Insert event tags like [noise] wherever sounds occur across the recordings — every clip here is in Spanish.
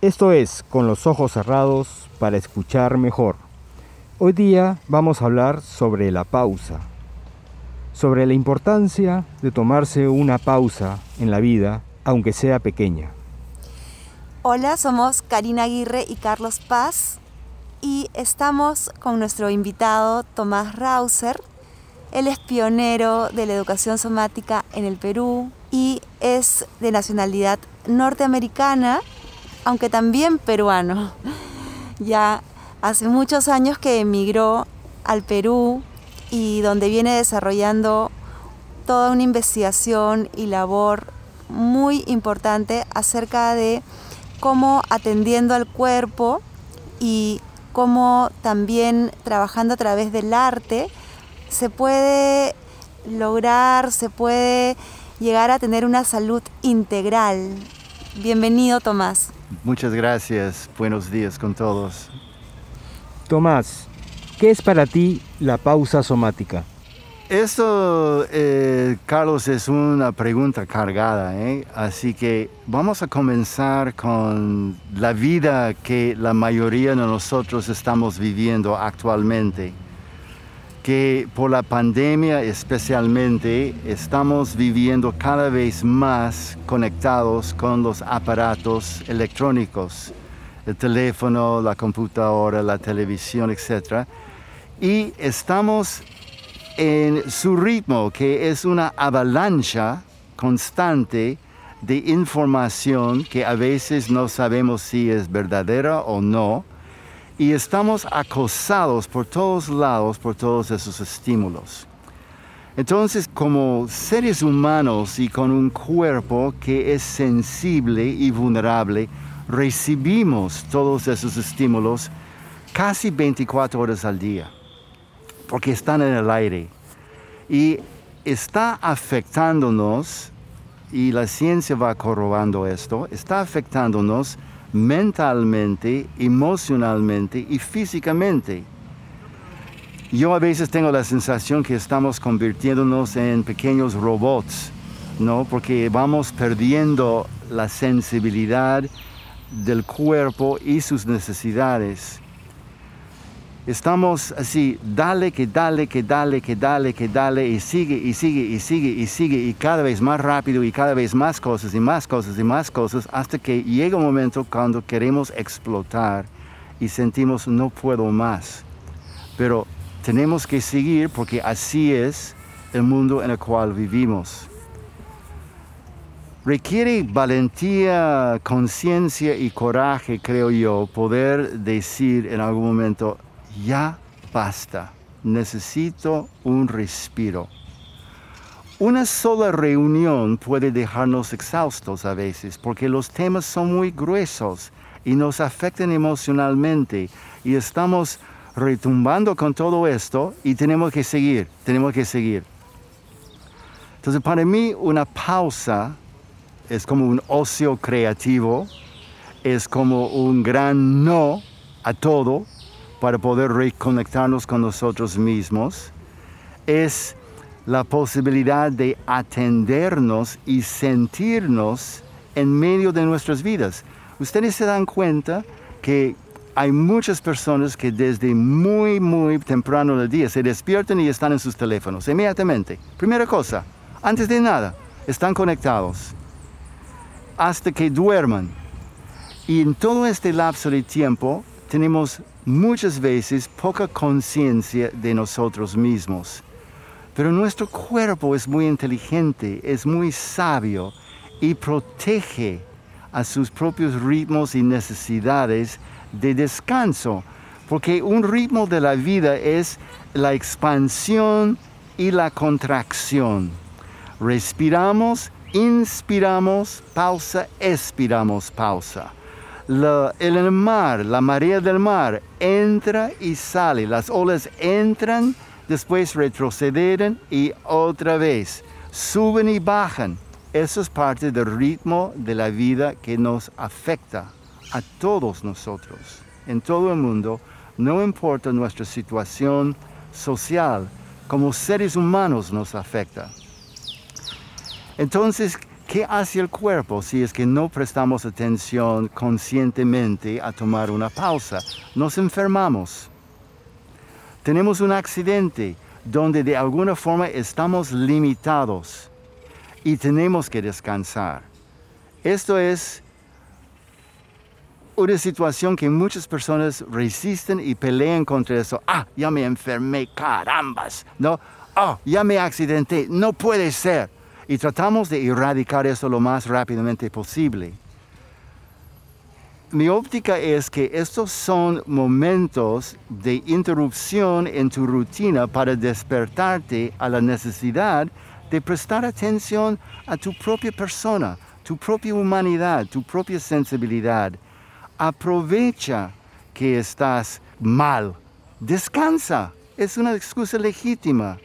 Esto es Con los ojos cerrados para escuchar mejor. Hoy día vamos a hablar sobre la pausa, sobre la importancia de tomarse una pausa en la vida, aunque sea pequeña. Hola, somos Karina Aguirre y Carlos Paz y estamos con nuestro invitado Tomás Rauser. Él es pionero de la educación somática en el Perú y es de nacionalidad norteamericana, aunque también peruano. Ya hace muchos años que emigró al Perú y donde viene desarrollando toda una investigación y labor muy importante acerca de cómo atendiendo al cuerpo y cómo también trabajando a través del arte se puede lograr, se puede llegar a tener una salud integral. Bienvenido, Tomás. Muchas gracias. Buenos días con todos. Tomás, ¿qué es para ti la pausa somática? Esto, eh, Carlos, es una pregunta cargada, ¿eh? así que vamos a comenzar con la vida que la mayoría de nosotros estamos viviendo actualmente, que por la pandemia especialmente estamos viviendo cada vez más conectados con los aparatos electrónicos, el teléfono, la computadora, la televisión, etc. Y estamos en su ritmo, que es una avalancha constante de información que a veces no sabemos si es verdadera o no, y estamos acosados por todos lados por todos esos estímulos. Entonces, como seres humanos y con un cuerpo que es sensible y vulnerable, recibimos todos esos estímulos casi 24 horas al día porque están en el aire. Y está afectándonos, y la ciencia va corrobando esto, está afectándonos mentalmente, emocionalmente y físicamente. Yo a veces tengo la sensación que estamos convirtiéndonos en pequeños robots, ¿no? Porque vamos perdiendo la sensibilidad del cuerpo y sus necesidades estamos así, dale, que dale, que dale, que dale, que dale, y sigue, y sigue, y sigue, y sigue, y cada vez más rápido, y cada vez más cosas, y más cosas, y más cosas, hasta que llega un momento cuando queremos explotar y sentimos no puedo más. Pero tenemos que seguir porque así es el mundo en el cual vivimos. Requiere valentía, conciencia y coraje, creo yo, poder decir en algún momento, ya basta, necesito un respiro. Una sola reunión puede dejarnos exhaustos a veces porque los temas son muy gruesos y nos afectan emocionalmente y estamos retumbando con todo esto y tenemos que seguir, tenemos que seguir. Entonces para mí una pausa es como un ocio creativo, es como un gran no a todo para poder reconectarnos con nosotros mismos es la posibilidad de atendernos y sentirnos en medio de nuestras vidas. Ustedes se dan cuenta que hay muchas personas que desde muy, muy temprano del día se despiertan y están en sus teléfonos, inmediatamente. Primera cosa, antes de nada, están conectados hasta que duerman. Y en todo este lapso de tiempo tenemos muchas veces poca conciencia de nosotros mismos. Pero nuestro cuerpo es muy inteligente, es muy sabio y protege a sus propios ritmos y necesidades de descanso, porque un ritmo de la vida es la expansión y la contracción. Respiramos, inspiramos, pausa, expiramos, pausa el mar, la marea del mar, entra y sale. Las olas entran, después retroceden y otra vez suben y bajan. Eso es parte del ritmo de la vida que nos afecta a todos nosotros, en todo el mundo, no importa nuestra situación social, como seres humanos nos afecta. Entonces, ¿Qué hace el cuerpo si es que no prestamos atención conscientemente a tomar una pausa? Nos enfermamos. Tenemos un accidente donde de alguna forma estamos limitados y tenemos que descansar. Esto es una situación que muchas personas resisten y pelean contra eso. Ah, ya me enfermé, carambas, ¿no? Ah, ya me accidenté, no puede ser y tratamos de erradicar eso lo más rápidamente posible. Mi óptica es que estos son momentos de interrupción en tu rutina para despertarte a la necesidad de prestar atención a tu propia persona, tu propia humanidad, tu propia sensibilidad. Aprovecha que estás mal. Descansa. Es una excusa legítima.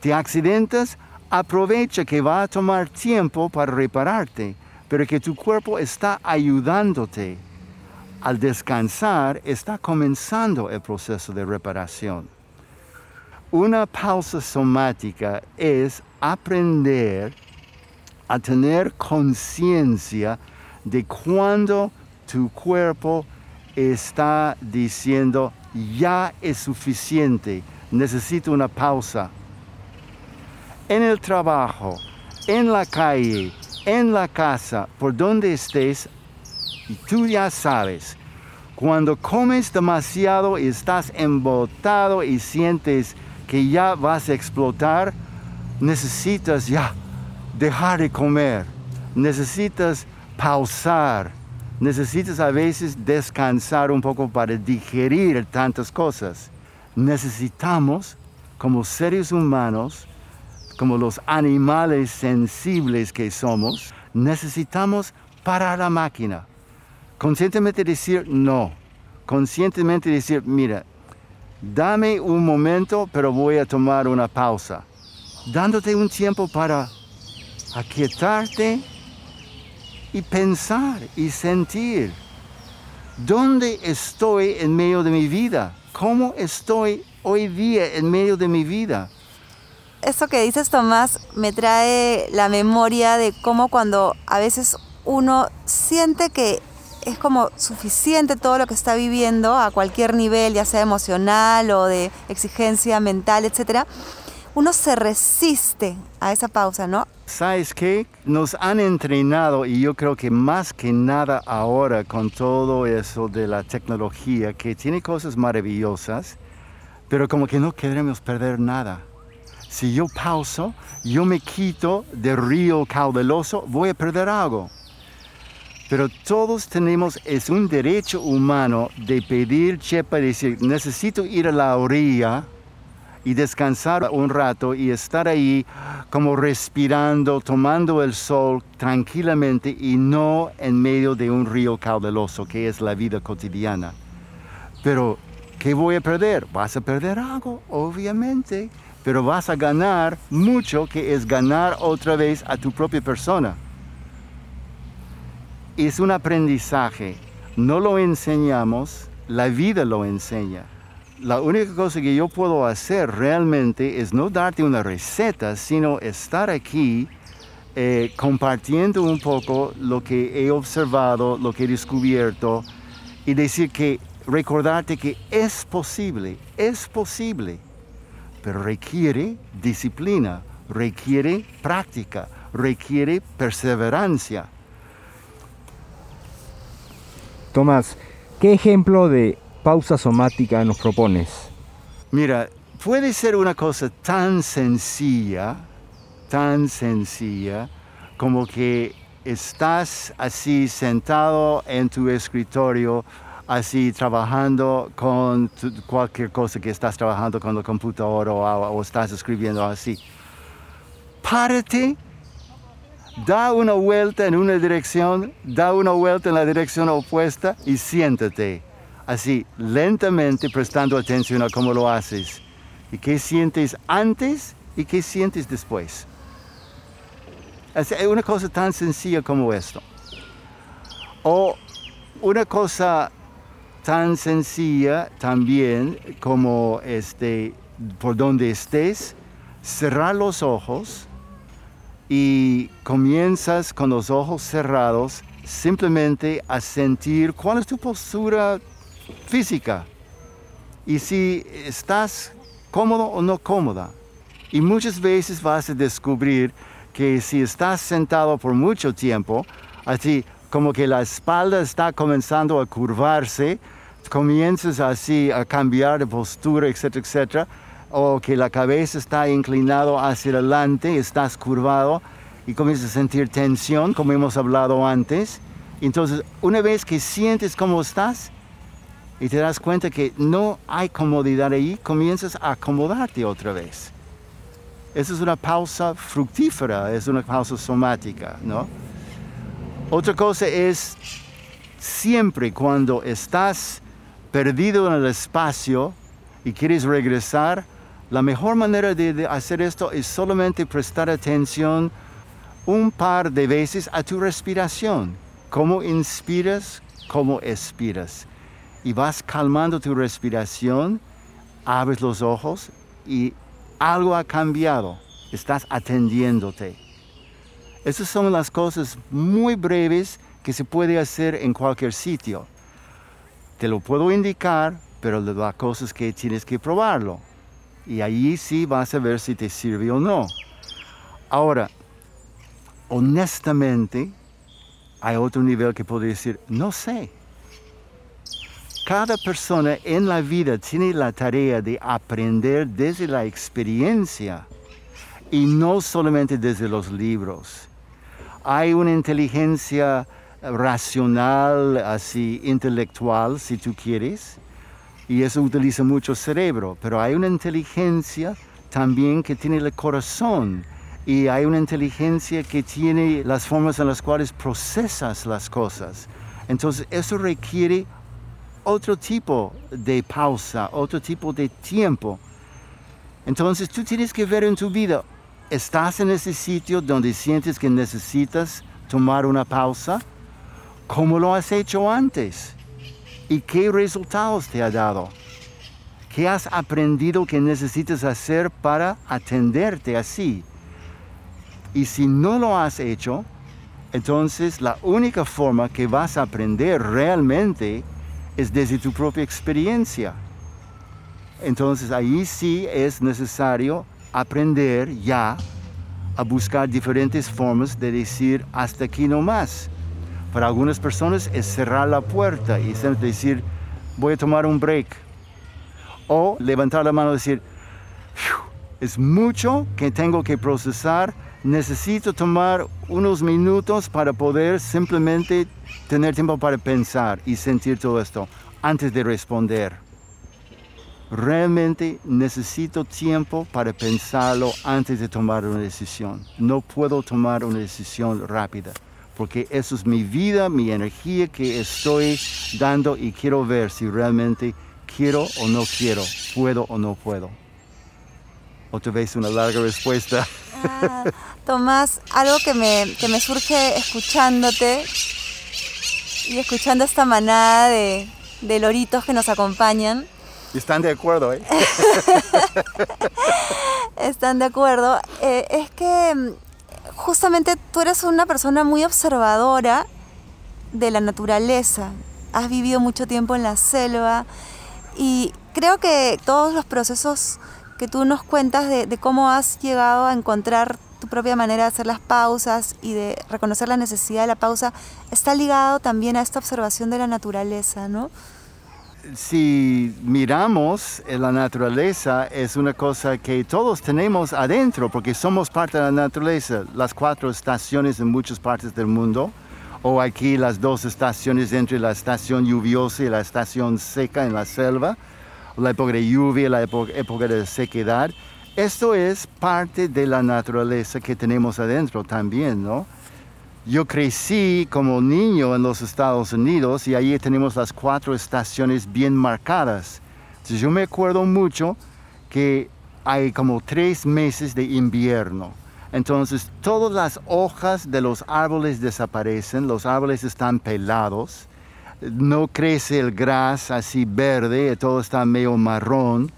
Te accidentas, aprovecha que va a tomar tiempo para repararte, pero que tu cuerpo está ayudándote. Al descansar está comenzando el proceso de reparación. Una pausa somática es aprender a tener conciencia de cuando tu cuerpo está diciendo ya es suficiente, necesito una pausa en el trabajo, en la calle, en la casa, por donde estés, y tú ya sabes, cuando comes demasiado y estás embotado y sientes que ya vas a explotar, necesitas ya dejar de comer, necesitas pausar, necesitas a veces descansar un poco para digerir tantas cosas. Necesitamos, como seres humanos, como los animales sensibles que somos, necesitamos parar la máquina. Conscientemente decir no. Conscientemente decir, mira, dame un momento, pero voy a tomar una pausa. Dándote un tiempo para aquietarte y pensar y sentir. ¿Dónde estoy en medio de mi vida? ¿Cómo estoy hoy día en medio de mi vida? Esto que dices, Tomás, me trae la memoria de cómo cuando a veces uno siente que es como suficiente todo lo que está viviendo a cualquier nivel, ya sea emocional o de exigencia mental, etcétera, uno se resiste a esa pausa, ¿no? ¿Sabes qué? Nos han entrenado y yo creo que más que nada ahora con todo eso de la tecnología que tiene cosas maravillosas, pero como que no queremos perder nada. Si yo pauso, yo me quito del río caudaloso, voy a perder algo. Pero todos tenemos, es un derecho humano de pedir chepa, decir, necesito ir a la orilla y descansar un rato y estar ahí como respirando, tomando el sol tranquilamente y no en medio de un río caudaloso que es la vida cotidiana. Pero, ¿qué voy a perder? Vas a perder algo, obviamente pero vas a ganar mucho que es ganar otra vez a tu propia persona. Es un aprendizaje, no lo enseñamos, la vida lo enseña. La única cosa que yo puedo hacer realmente es no darte una receta, sino estar aquí eh, compartiendo un poco lo que he observado, lo que he descubierto y decir que recordarte que es posible, es posible pero requiere disciplina, requiere práctica, requiere perseverancia. Tomás, ¿qué ejemplo de pausa somática nos propones? Mira, puede ser una cosa tan sencilla, tan sencilla, como que estás así sentado en tu escritorio así trabajando con cualquier cosa que estás trabajando con la computadora o, estás escribiendo así. Párate, da una vuelta en una dirección, da una vuelta en la dirección opuesta y siéntate. Así, lentamente prestando atención a cómo lo haces. ¿Y qué sientes antes y qué sientes después? Es una cosa tan sencilla como esto. O una cosa tan sencilla también como este, por donde estés, cerrar los ojos y comienzas con los ojos cerrados simplemente a sentir cuál es tu postura física y si estás cómodo o no cómoda. Y muchas veces vas a descubrir que si estás sentado por mucho tiempo, así como que la espalda está comenzando a curvarse, comienzas así a cambiar de postura, etcétera, etcétera, o que la cabeza está inclinado hacia adelante, estás curvado y comienzas a sentir tensión, como hemos hablado antes. Entonces, una vez que sientes cómo estás y te das cuenta que no hay comodidad ahí, comienzas a acomodarte otra vez. Esa es una pausa fructífera, es una pausa somática, ¿no? Otra cosa es siempre cuando estás perdido en el espacio y quieres regresar, la mejor manera de, hacer esto es solamente prestar atención un par de veces a tu respiración. Cómo inspiras, cómo expiras. Y vas calmando tu respiración, abres los ojos y algo ha cambiado, estás atendiéndote. Esas son las cosas muy breves que se puede hacer en cualquier sitio. Te lo puedo indicar, pero la cosa es que tienes que probarlo. Y ahí sí vas a ver si te sirve o no. Ahora, honestamente, hay otro nivel que puedo decir, no sé. Cada persona en la vida tiene la tarea de aprender desde la experiencia y no solamente desde los libros. Hay una inteligencia racional, así intelectual, si tú quieres, y eso utiliza mucho cerebro, pero hay una inteligencia también que tiene el corazón y hay una inteligencia que tiene las formas en las cuales procesas las cosas. Entonces eso requiere otro tipo de pausa, otro tipo de tiempo. Entonces tú tienes que ver en tu vida, ¿estás en ese sitio donde sientes que necesitas tomar una pausa? ¿Cómo lo has hecho antes? ¿Y qué resultados te ha dado? ¿Qué has aprendido que necesitas hacer para atenderte así? Y si no lo has hecho, entonces la única forma que vas a aprender realmente es desde tu propia experiencia. Entonces ahí sí es necesario aprender ya a buscar diferentes formas de decir hasta aquí no más. Para algunas personas es cerrar la puerta y decir voy a tomar un break. O levantar la mano y decir es mucho que tengo que procesar, necesito tomar unos minutos para poder simplemente tener tiempo para pensar y sentir todo esto antes de responder. Realmente necesito tiempo para pensarlo antes de tomar una decisión. No puedo tomar una decisión rápida, porque eso es mi vida, mi energía que estoy dando y quiero ver si realmente quiero o no quiero, puedo o no puedo. Otra vez una larga respuesta. Ah, Tomás, algo que me, que me surge escuchándote y escuchando esta manada de, de loritos que nos acompañan. Y están de acuerdo, ¿eh? [laughs] están de acuerdo. Eh, es que mm, justamente tú eres una persona muy observadora de la naturaleza. Has vivido mucho tiempo en la selva y creo que todos los procesos que tú nos cuentas de, de cómo has llegado a encontrar tu propia manera de hacer las pausas y de reconocer la necesidad de la pausa está ligado también a esta observación de la naturaleza, ¿no? Si miramos la naturaleza es una cosa que todos tenemos adentro porque somos parte de la naturaleza, las cuatro estaciones en muchas partes del mundo o aquí las dos estaciones entre la estación lluviosa y la estación seca en la selva, la época de lluvia la época de sequedad esto es parte de la naturaleza que tenemos adentro también, ¿no? Yo crecí como niño en los Estados Unidos y ahí tenemos las cuatro estaciones bien marcadas. Entonces yo me acuerdo mucho que hay como tres meses de invierno. Entonces todas las hojas de los árboles desaparecen, los árboles están pelados, no crece el gras así verde, todo está medio marrón.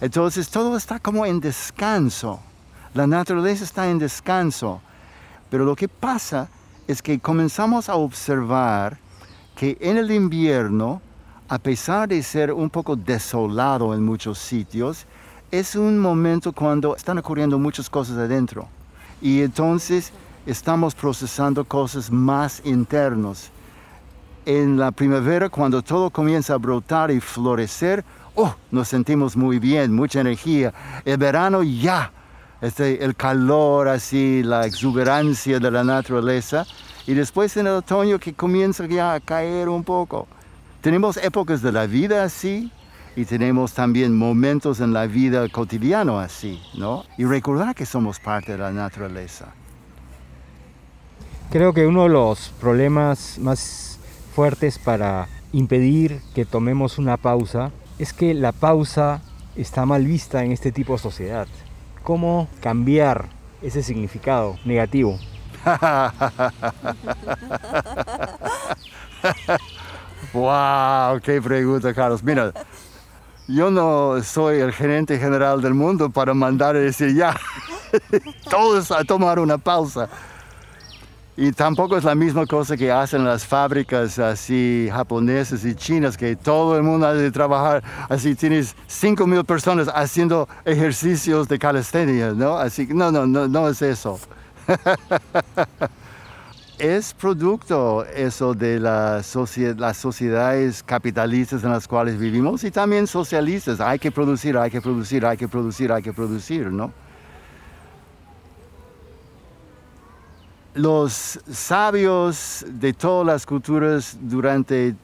Entonces todo está como en descanso. La naturaleza está en descanso. Pero lo que pasa es que comenzamos a observar que en el invierno, a pesar de ser un poco desolado en muchos sitios, es un momento cuando están ocurriendo muchas cosas adentro. Y entonces estamos procesando cosas más internos. En la primavera, cuando todo comienza a brotar y florecer, oh, nos sentimos muy bien, mucha energía. El verano ya, este, el calor así, la exuberancia de la naturaleza. Y después en el otoño que comienza ya a caer un poco. Tenemos épocas de la vida así, y tenemos también momentos en la vida cotidiana así, ¿no? Y recordar que somos parte de la naturaleza. Creo que uno de los problemas más fuertes para impedir que tomemos una pausa es que la pausa está mal vista en este tipo de sociedad. ¿Cómo cambiar ese significado negativo? [laughs] ¡Wow! ¡Qué pregunta, Carlos! Mira, yo no soy el gerente general del mundo para mandar y decir ya, [laughs] todos a tomar una pausa. Y tampoco es la misma cosa que hacen las fábricas así japonesas y chinas, que todo el mundo ha de trabajar, así tienes 5 mil personas haciendo ejercicios de calistenia, ¿no? Así que no, no, no, no es eso. [laughs] es producto eso de la las sociedades capitalistas en las cuales vivimos y también socialistas. Hay que producir, hay que producir, hay que producir, hay que producir, ¿no? Los sabios de todas las culturas durante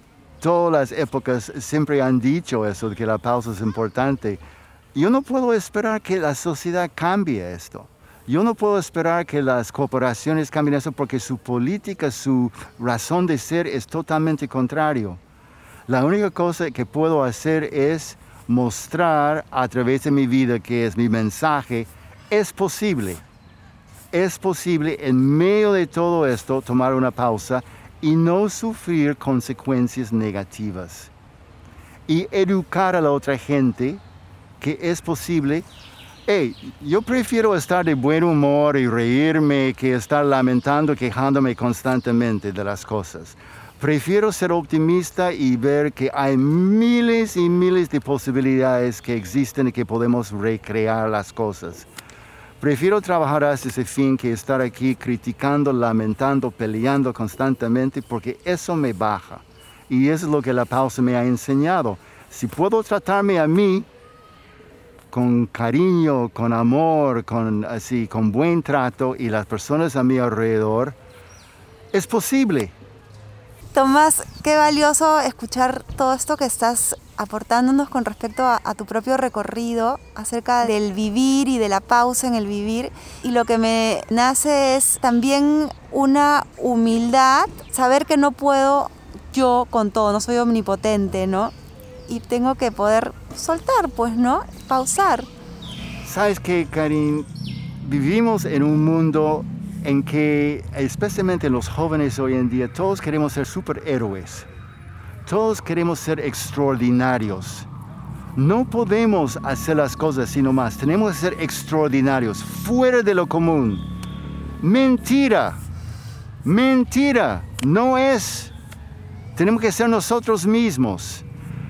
todas las épocas siempre han dicho eso, de que la pausa es importante. Yo no puedo esperar que la sociedad cambie esto. Yo no puedo esperar que las corporaciones cambien eso porque su política, su razón de ser es totalmente contrario. La única cosa que puedo hacer es mostrar a través de mi vida, que es mi mensaje, es posible. Es posible en medio de todo esto tomar una pausa y no sufrir consecuencias negativas. Y educar a la otra gente que es posible Hey, yo prefiero estar de buen humor y reírme que estar lamentando, quejándome constantemente de las cosas. Prefiero ser optimista y ver que hay miles y miles de posibilidades que existen y que podemos recrear las cosas. Prefiero trabajar hacia ese fin que estar aquí criticando, lamentando, peleando constantemente porque eso me baja. Y eso es lo que la pausa me ha enseñado. Si puedo tratarme a mí con cariño, con amor, con así, con buen trato y las personas a mi alrededor, es posible. Tomás, qué valioso escuchar todo esto que estás aportándonos con respecto a, a, tu propio recorrido acerca del vivir y de la pausa en el vivir. Y lo que me nace es también una humildad, saber que no puedo yo con todo, no soy omnipotente, ¿no? y tengo que poder soltar, pues, ¿no? Pausar. Sabes que, Karin, vivimos en un mundo en que, especialmente los jóvenes hoy en día, todos queremos ser superhéroes. Todos queremos ser extraordinarios. No podemos hacer las cosas sino más. Tenemos que ser extraordinarios, fuera de lo común. Mentira. Mentira. No es. Tenemos que ser nosotros mismos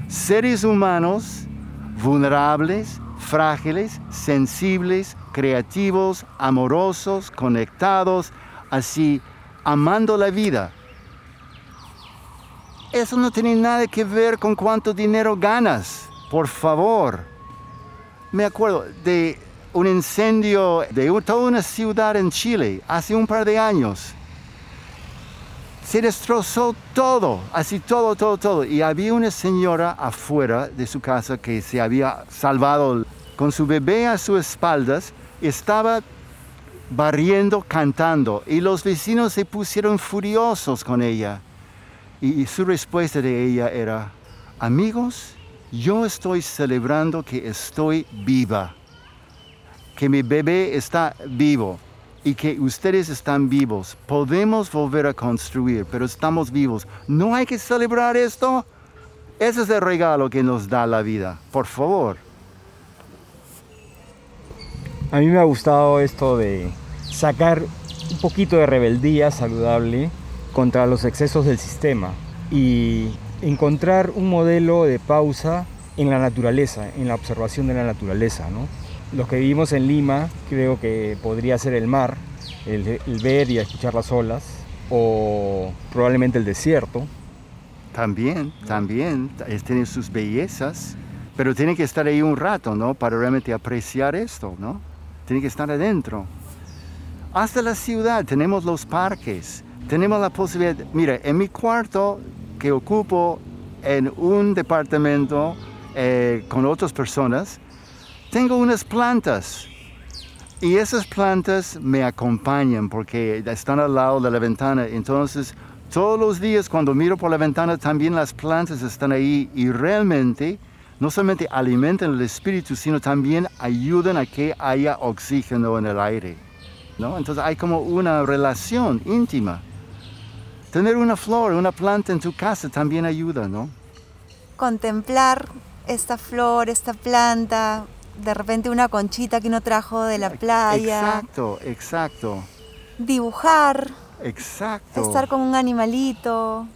seres humanos vulnerables, frágiles, sensibles, creativos, amorosos, conectados, así, amando la vida. Eso no tiene nada que ver con cuánto dinero ganas, por favor. Me acuerdo de un incendio de toda una ciudad en Chile hace un par de años se destrozó todo, así todo, todo, todo. Y había una señora afuera de su casa que se había salvado con su bebé a sus espaldas, estaba barriendo, cantando, y los vecinos se pusieron furiosos con ella. Y, su respuesta de ella era, amigos, yo estoy celebrando que estoy viva, que mi bebé está vivo y que ustedes están vivos. Podemos volver a construir, pero estamos vivos. ¿No hay que celebrar esto? Ese es el regalo que nos da la vida. Por favor. A mí me ha gustado esto de sacar un poquito de rebeldía saludable contra los excesos del sistema y encontrar un modelo de pausa en la naturaleza, en la observación de la naturaleza. ¿no? Los que vivimos en Lima creo que podría ser el mar, el, el ver y escuchar las olas, o probablemente el desierto. También, también, tiene sus bellezas, pero tiene que estar ahí un rato, ¿no? Para realmente apreciar esto, ¿no? Tiene que estar adentro. Hasta la ciudad tenemos los parques, tenemos la posibilidad, mira, en mi cuarto que ocupo en un departamento eh, con otras personas, tengo unas plantas y esas plantas me acompañan porque están al lado de la ventana. Entonces, todos los días cuando miro por la ventana, también las plantas están ahí y realmente no solamente alimentan el espíritu, sino también ayudan a que haya oxígeno en el aire. ¿no? Entonces hay como una relación íntima. Tener una flor, una planta en tu casa también ayuda, ¿no? Contemplar esta flor, esta planta, de repente una conchita que uno trajo de la playa. Exacto, exacto. Dibujar. Exacto. Estar con un animalito.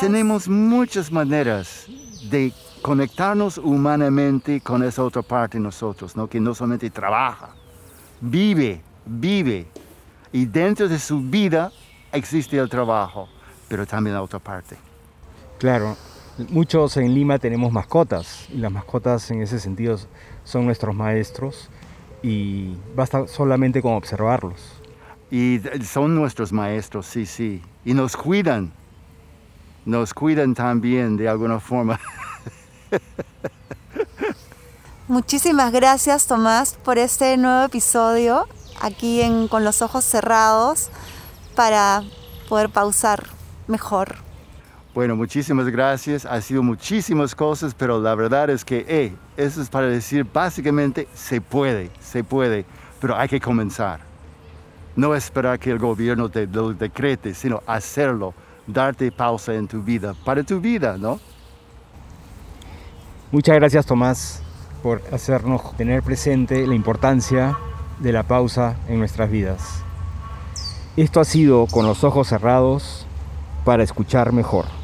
Tenemos muchas maneras de conectarnos humanamente con esa otra parte de nosotros, ¿no? que no solamente trabaja, vive, vive. Y dentro de su vida existe el trabajo, pero también la otra parte. Claro, muchos en Lima tenemos mascotas y las mascotas en ese sentido son nuestros maestros y basta solamente con observarlos. Y son nuestros maestros, sí, sí. Y nos cuidan. Nos cuidan también de alguna forma. [laughs] Muchísimas gracias Tomás por este nuevo episodio aquí en Con los Ojos Cerrados para poder pausar mejor. Bueno, muchísimas gracias. Ha sido muchísimas cosas, pero la verdad es que, eh, eso es para decir, básicamente, se puede, se puede, pero hay que comenzar. No esperar que el gobierno te lo decrete, sino hacerlo, darte pausa en tu vida, para tu vida, ¿no? Muchas gracias, Tomás, por hacernos tener presente la importancia de la pausa en nuestras vidas. Esto ha sido con los ojos cerrados para escuchar mejor.